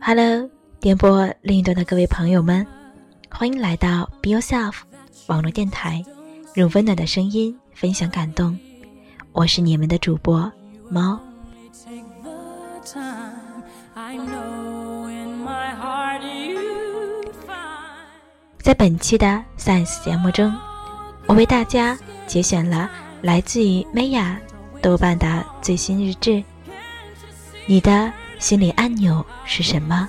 Hello，电波另一端的各位朋友们，欢迎来到 Be Yourself 网络电台，用温暖的声音分享感动。我是你们的主播猫。在本期的 Science 节目中，我为大家节选了来自于 Maya 豆瓣的最新日志。你的。心理按钮是什么？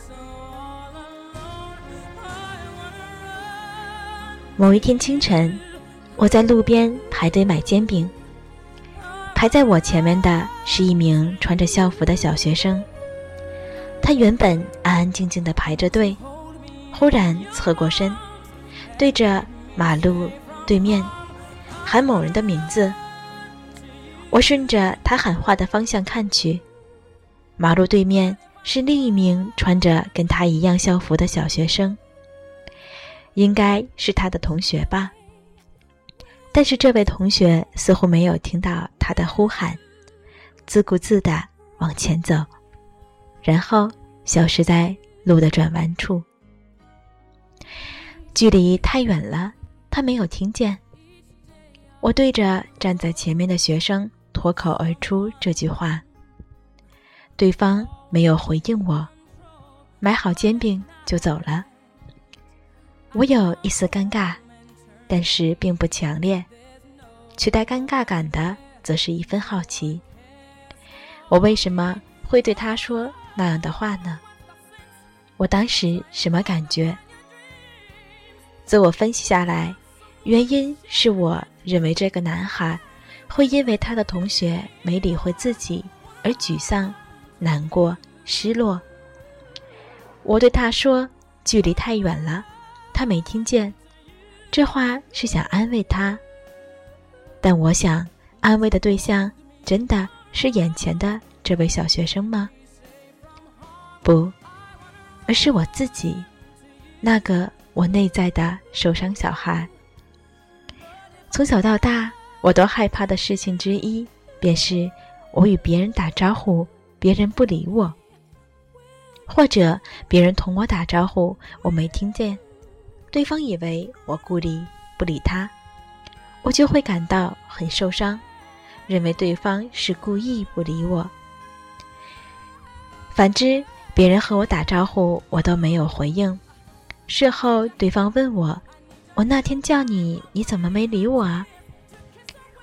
某一天清晨，我在路边排队买煎饼。排在我前面的是一名穿着校服的小学生。他原本安安静静的排着队，忽然侧过身，对着马路对面喊某人的名字。我顺着他喊话的方向看去。马路对面是另一名穿着跟他一样校服的小学生，应该是他的同学吧。但是这位同学似乎没有听到他的呼喊，自顾自地往前走，然后消失在路的转弯处。距离太远了，他没有听见。我对着站在前面的学生脱口而出这句话。对方没有回应我，买好煎饼就走了。我有一丝尴尬，但是并不强烈。取代尴尬感的，则是一份好奇。我为什么会对他说那样的话呢？我当时什么感觉？自我分析下来，原因是我认为这个男孩会因为他的同学没理会自己而沮丧。难过、失落。我对他说：“距离太远了，他没听见。”这话是想安慰他，但我想，安慰的对象真的是眼前的这位小学生吗？不，而是我自己，那个我内在的受伤小孩。从小到大，我都害怕的事情之一，便是我与别人打招呼。别人不理我，或者别人同我打招呼，我没听见，对方以为我故意不理他，我就会感到很受伤，认为对方是故意不理我。反之，别人和我打招呼，我都没有回应，事后对方问我：“我那天叫你，你怎么没理我啊？”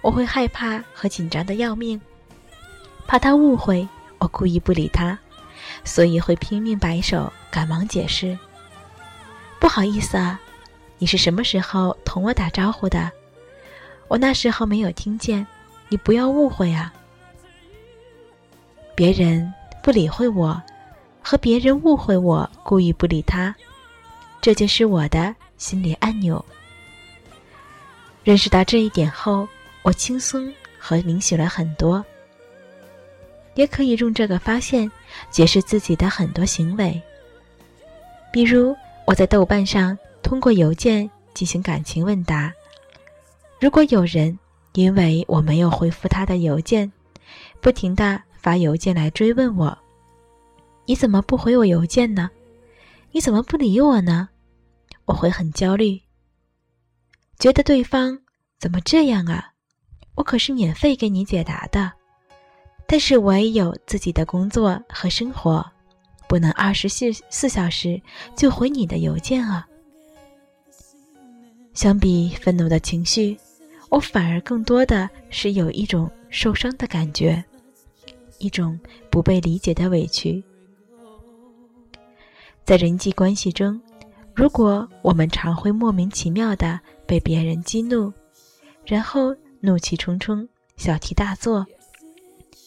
我会害怕和紧张的要命，怕他误会。我故意不理他，所以会拼命摆手，赶忙解释：“不好意思啊，你是什么时候同我打招呼的？我那时候没有听见，你不要误会啊。”别人不理会我，和别人误会我故意不理他，这就是我的心理按钮。认识到这一点后，我轻松和明显了很多。也可以用这个发现解释自己的很多行为，比如我在豆瓣上通过邮件进行感情问答，如果有人因为我没有回复他的邮件，不停的发邮件来追问我：“你怎么不回我邮件呢？你怎么不理我呢？”我会很焦虑，觉得对方怎么这样啊？我可是免费给你解答的。但是我也有自己的工作和生活，不能二十四四小时就回你的邮件啊。相比愤怒的情绪，我反而更多的是有一种受伤的感觉，一种不被理解的委屈。在人际关系中，如果我们常会莫名其妙的被别人激怒，然后怒气冲冲、小题大做。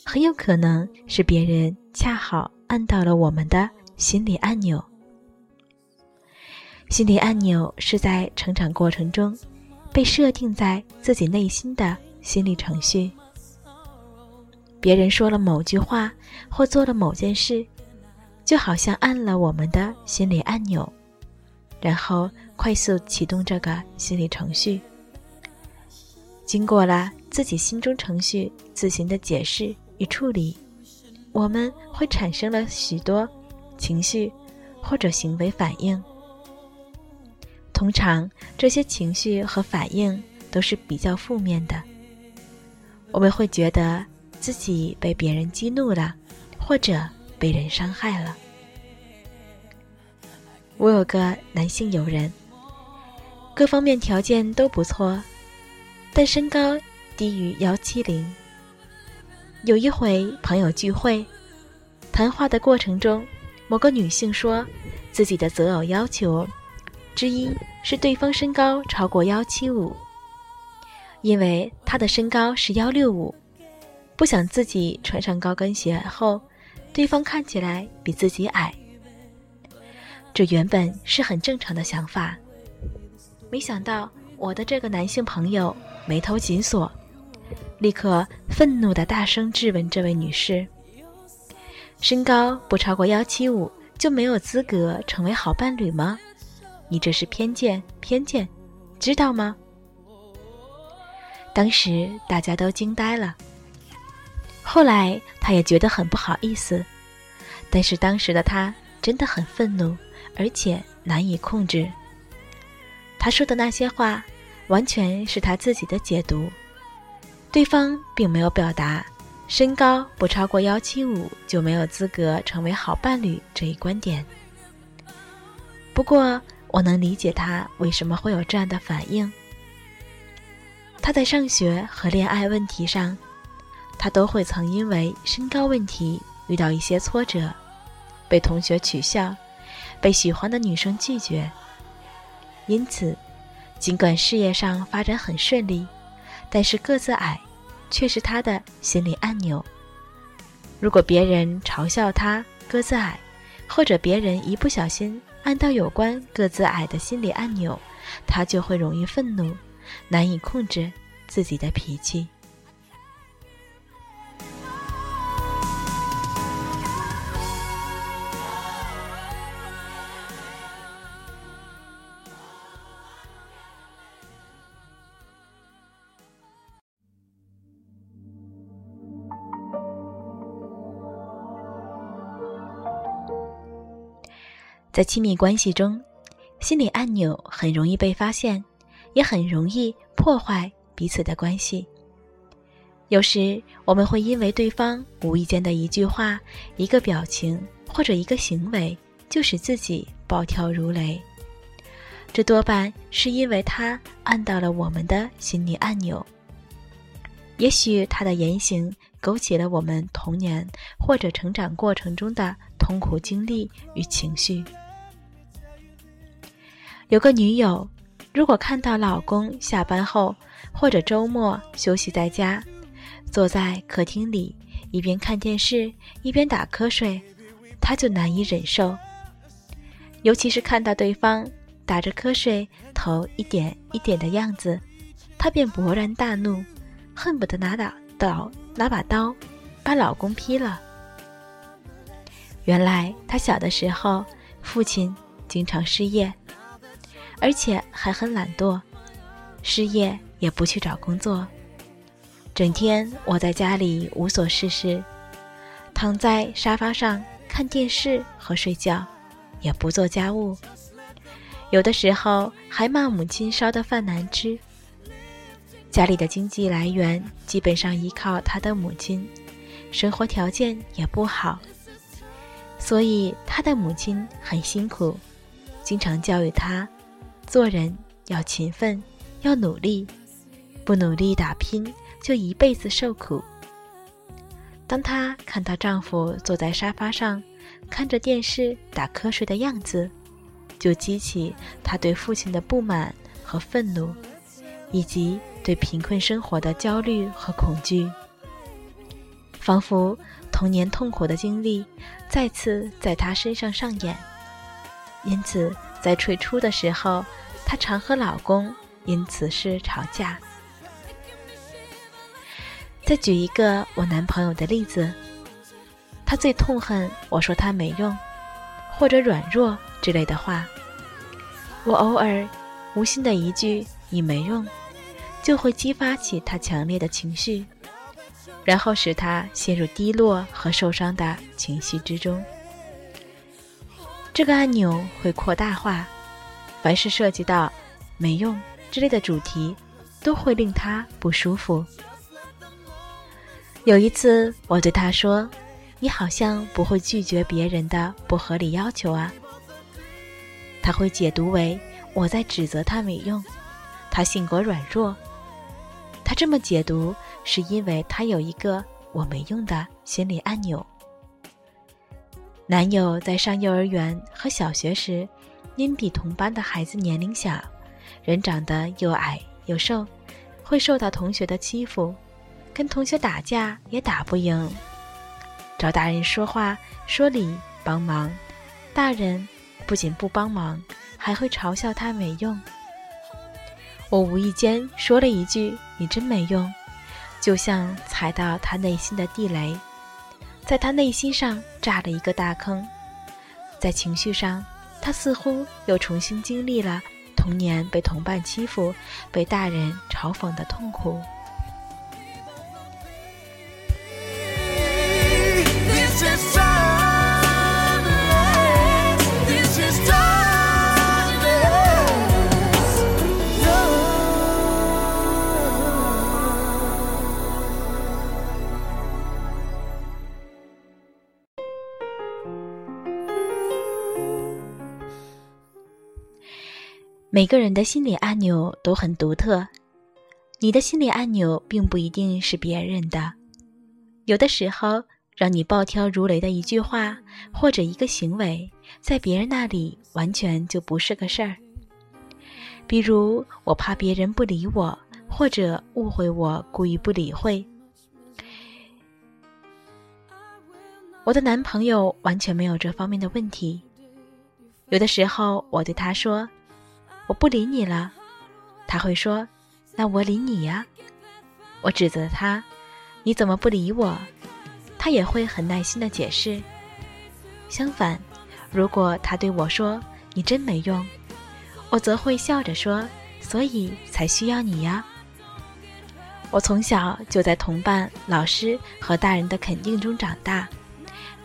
很有可能是别人恰好按到了我们的心理按钮。心理按钮是在成长过程中被设定在自己内心的心理程序。别人说了某句话或做了某件事，就好像按了我们的心理按钮，然后快速启动这个心理程序。经过了自己心中程序自行的解释与处理，我们会产生了许多情绪或者行为反应。通常这些情绪和反应都是比较负面的，我们会觉得。自己被别人激怒了，或者被人伤害了。我有个男性友人，各方面条件都不错，但身高低于幺七零。有一回朋友聚会，谈话的过程中，某个女性说自己的择偶要求之一是对方身高超过幺七五，因为她的身高是幺六五。不想自己穿上高跟鞋后，对方看起来比自己矮。这原本是很正常的想法，没想到我的这个男性朋友眉头紧锁，立刻愤怒的大声质问这位女士：“身高不超过幺七五就没有资格成为好伴侣吗？你这是偏见，偏见，知道吗？”当时大家都惊呆了。后来，他也觉得很不好意思，但是当时的他真的很愤怒，而且难以控制。他说的那些话，完全是他自己的解读，对方并没有表达身高不超过幺七五就没有资格成为好伴侣这一观点。不过，我能理解他为什么会有这样的反应。他在上学和恋爱问题上。他都会曾因为身高问题遇到一些挫折，被同学取笑，被喜欢的女生拒绝。因此，尽管事业上发展很顺利，但是个子矮却是他的心理按钮。如果别人嘲笑他个子矮，或者别人一不小心按到有关各自矮的心理按钮，他就会容易愤怒，难以控制自己的脾气。在亲密关系中，心理按钮很容易被发现，也很容易破坏彼此的关系。有时我们会因为对方无意间的一句话、一个表情或者一个行为，就使自己暴跳如雷。这多半是因为他按到了我们的心理按钮。也许他的言行勾起了我们童年或者成长过程中的痛苦经历与情绪。有个女友，如果看到老公下班后或者周末休息在家，坐在客厅里一边看电视一边打瞌睡，她就难以忍受。尤其是看到对方打着瞌睡头一点一点的样子，她便勃然大怒，恨不得拿把刀拿把刀把老公劈了。原来她小的时候，父亲经常失业。而且还很懒惰，失业也不去找工作，整天窝在家里无所事事，躺在沙发上看电视和睡觉，也不做家务，有的时候还骂母亲烧的饭难吃。家里的经济来源基本上依靠他的母亲，生活条件也不好，所以他的母亲很辛苦，经常教育他。做人要勤奋，要努力，不努力打拼就一辈子受苦。当她看到丈夫坐在沙发上看着电视打瞌睡的样子，就激起她对父亲的不满和愤怒，以及对贫困生活的焦虑和恐惧，仿佛童年痛苦的经历再次在她身上上演。因此。在最初的时候，她常和老公因此事吵架。再举一个我男朋友的例子，他最痛恨我说他没用，或者软弱之类的话。我偶尔无心的一句“你没用”，就会激发起他强烈的情绪，然后使他陷入低落和受伤的情绪之中。这个按钮会扩大化，凡是涉及到“没用”之类的主题，都会令他不舒服。有一次，我对他说：“你好像不会拒绝别人的不合理要求啊。”他会解读为我在指责他没用，他性格软弱。他这么解读，是因为他有一个我没用的心理按钮。男友在上幼儿园和小学时，因比同班的孩子年龄小，人长得又矮又瘦，会受到同学的欺负，跟同学打架也打不赢，找大人说话说理帮忙，大人不仅不帮忙，还会嘲笑他没用。我无意间说了一句“你真没用”，就像踩到他内心的地雷。在他内心上炸了一个大坑，在情绪上，他似乎又重新经历了童年被同伴欺负、被大人嘲讽的痛苦。每个人的心理按钮都很独特，你的心理按钮并不一定是别人的。有的时候，让你暴跳如雷的一句话或者一个行为，在别人那里完全就不是个事儿。比如，我怕别人不理我，或者误会我故意不理会。我的男朋友完全没有这方面的问题。有的时候，我对他说。我不理你了，他会说：“那我理你呀。”我指责他：“你怎么不理我？”他也会很耐心的解释。相反，如果他对我说：“你真没用”，我则会笑着说：“所以才需要你呀。”我从小就在同伴、老师和大人的肯定中长大。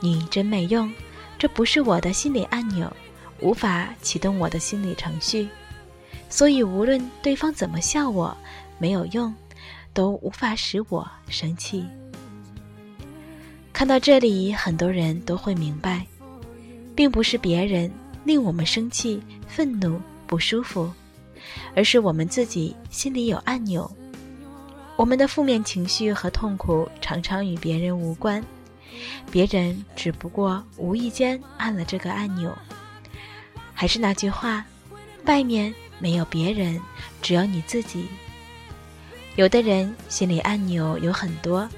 你真没用，这不是我的心理按钮，无法启动我的心理程序。所以，无论对方怎么笑我，没有用，都无法使我生气。看到这里，很多人都会明白，并不是别人令我们生气、愤怒、不舒服，而是我们自己心里有按钮。我们的负面情绪和痛苦常常与别人无关，别人只不过无意间按了这个按钮。还是那句话，外面。没有别人，只有你自己。有的人心理按钮有很多，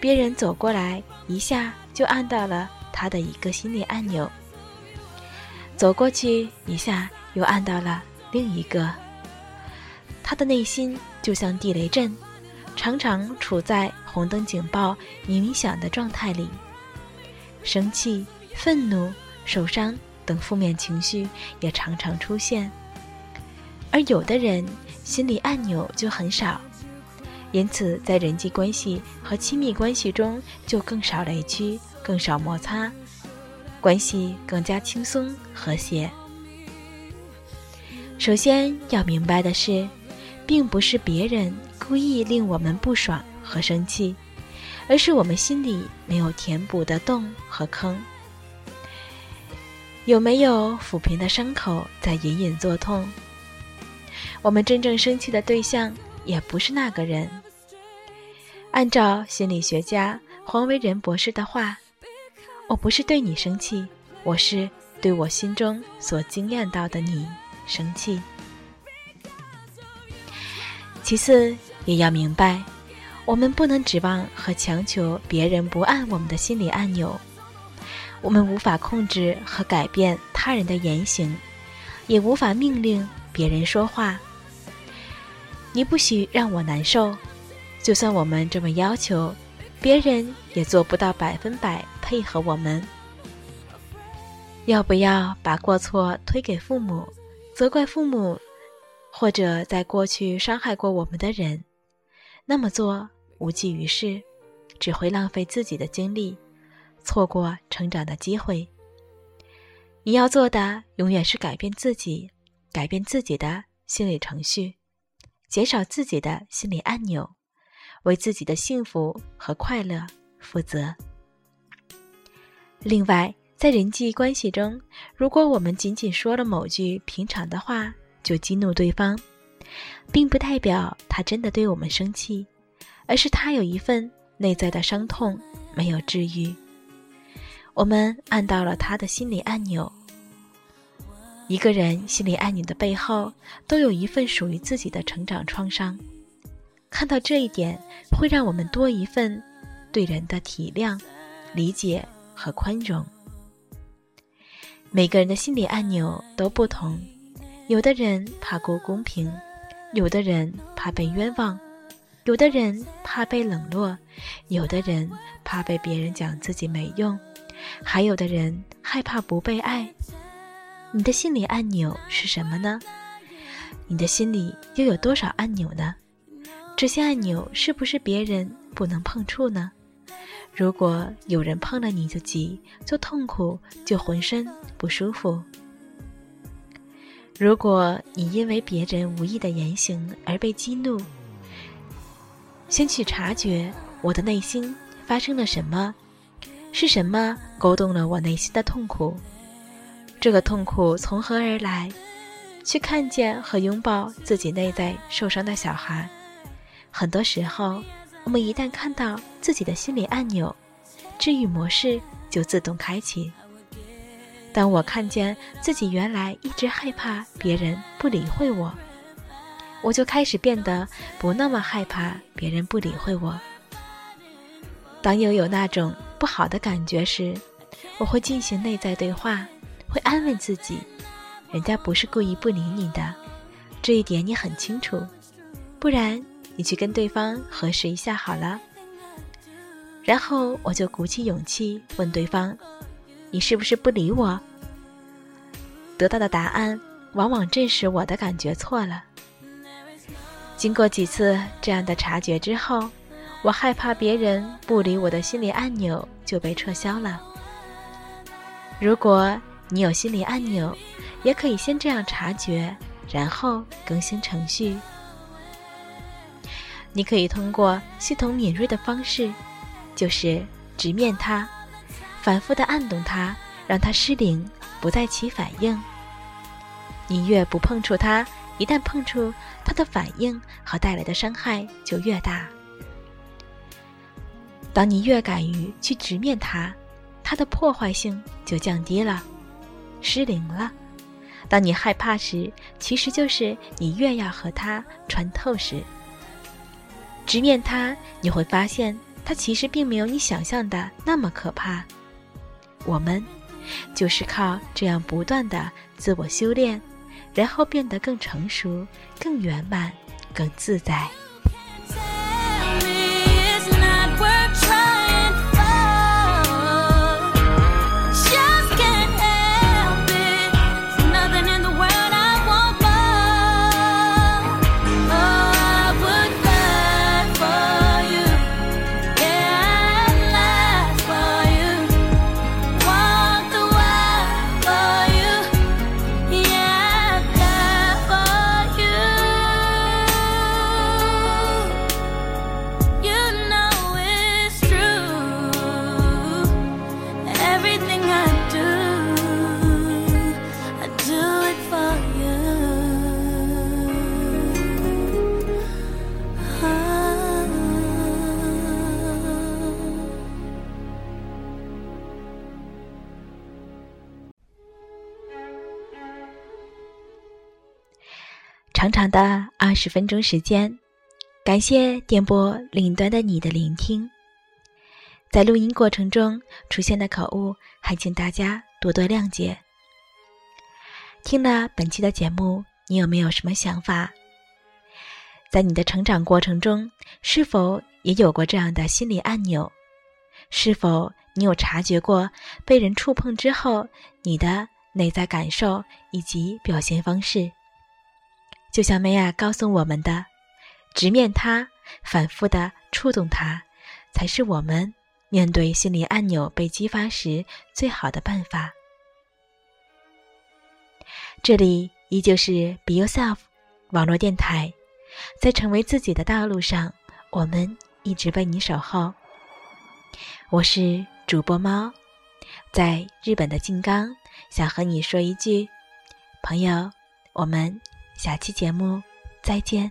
别人走过来一下就按到了他的一个心理按钮，走过去一下又按到了另一个。他的内心就像地雷阵，常常处在红灯警报鸣鸣响的状态里，生气、愤怒、受伤等负面情绪也常常出现。而有的人心理按钮就很少，因此在人际关系和亲密关系中就更少雷区，更少摩擦，关系更加轻松和谐。首先要明白的是，并不是别人故意令我们不爽和生气，而是我们心里没有填补的洞和坑。有没有抚平的伤口在隐隐作痛？我们真正生气的对象也不是那个人。按照心理学家黄维仁博士的话，我不是对你生气，我是对我心中所惊艳到的你生气。其次，也要明白，我们不能指望和强求别人不按我们的心理按钮。我们无法控制和改变他人的言行，也无法命令别人说话。你不许让我难受。就算我们这么要求，别人也做不到百分百配合我们。要不要把过错推给父母，责怪父母，或者在过去伤害过我们的人？那么做无济于事，只会浪费自己的精力，错过成长的机会。你要做的永远是改变自己，改变自己的心理程序，减少自己的心理按钮，为自己的幸福和快乐负责。另外，在人际关系中，如果我们仅仅说了某句平常的话就激怒对方，并不代表他真的对我们生气，而是他有一份内在的伤痛没有治愈。我们按到了他的心理按钮。一个人心理按钮的背后，都有一份属于自己的成长创伤。看到这一点，会让我们多一份对人的体谅、理解和宽容。每个人的心理按钮都不同，有的人怕不公平，有的人怕被冤枉，有的人怕被冷落，有的人怕被别人讲自己没用，还有的人害怕不被爱。你的心理按钮是什么呢？你的心里又有多少按钮呢？这些按钮是不是别人不能碰触呢？如果有人碰了你就急，就痛苦，就浑身不舒服。如果你因为别人无意的言行而被激怒，先去察觉我的内心发生了什么，是什么勾动了我内心的痛苦？这个痛苦从何而来？去看见和拥抱自己内在受伤的小孩。很多时候。我们一旦看到自己的心理按钮，治愈模式就自动开启。当我看见自己原来一直害怕别人不理会我，我就开始变得不那么害怕别人不理会我。当又有那种不好的感觉时，我会进行内在对话，会安慰自己：人家不是故意不理你的，这一点你很清楚，不然。你去跟对方核实一下好了，然后我就鼓起勇气问对方：“你是不是不理我？”得到的答案往往证实我的感觉错了。经过几次这样的察觉之后，我害怕别人不理我的心理按钮就被撤销了。如果你有心理按钮，也可以先这样察觉，然后更新程序。你可以通过系统敏锐的方式，就是直面它，反复的按动它，让它失灵，不再起反应。你越不碰触它，一旦碰触它的反应和带来的伤害就越大。当你越敢于去直面它，它的破坏性就降低了，失灵了。当你害怕时，其实就是你越要和它穿透时。直面它，你会发现它其实并没有你想象的那么可怕。我们就是靠这样不断的自我修炼，然后变得更成熟、更圆满、更自在。长长的二十分钟时间，感谢电波另一端的你的聆听。在录音过程中出现的口误，还请大家多多谅解。听了本期的节目，你有没有什么想法？在你的成长过程中，是否也有过这样的心理按钮？是否你有察觉过被人触碰之后你的内在感受以及表现方式？就像梅亚告诉我们的，直面它，反复的触动它，才是我们面对心理按钮被激发时最好的办法。这里依旧是 Be Yourself 网络电台，在成为自己的道路上，我们一直为你守候。我是主播猫，在日本的静冈，想和你说一句，朋友，我们下期节目再见。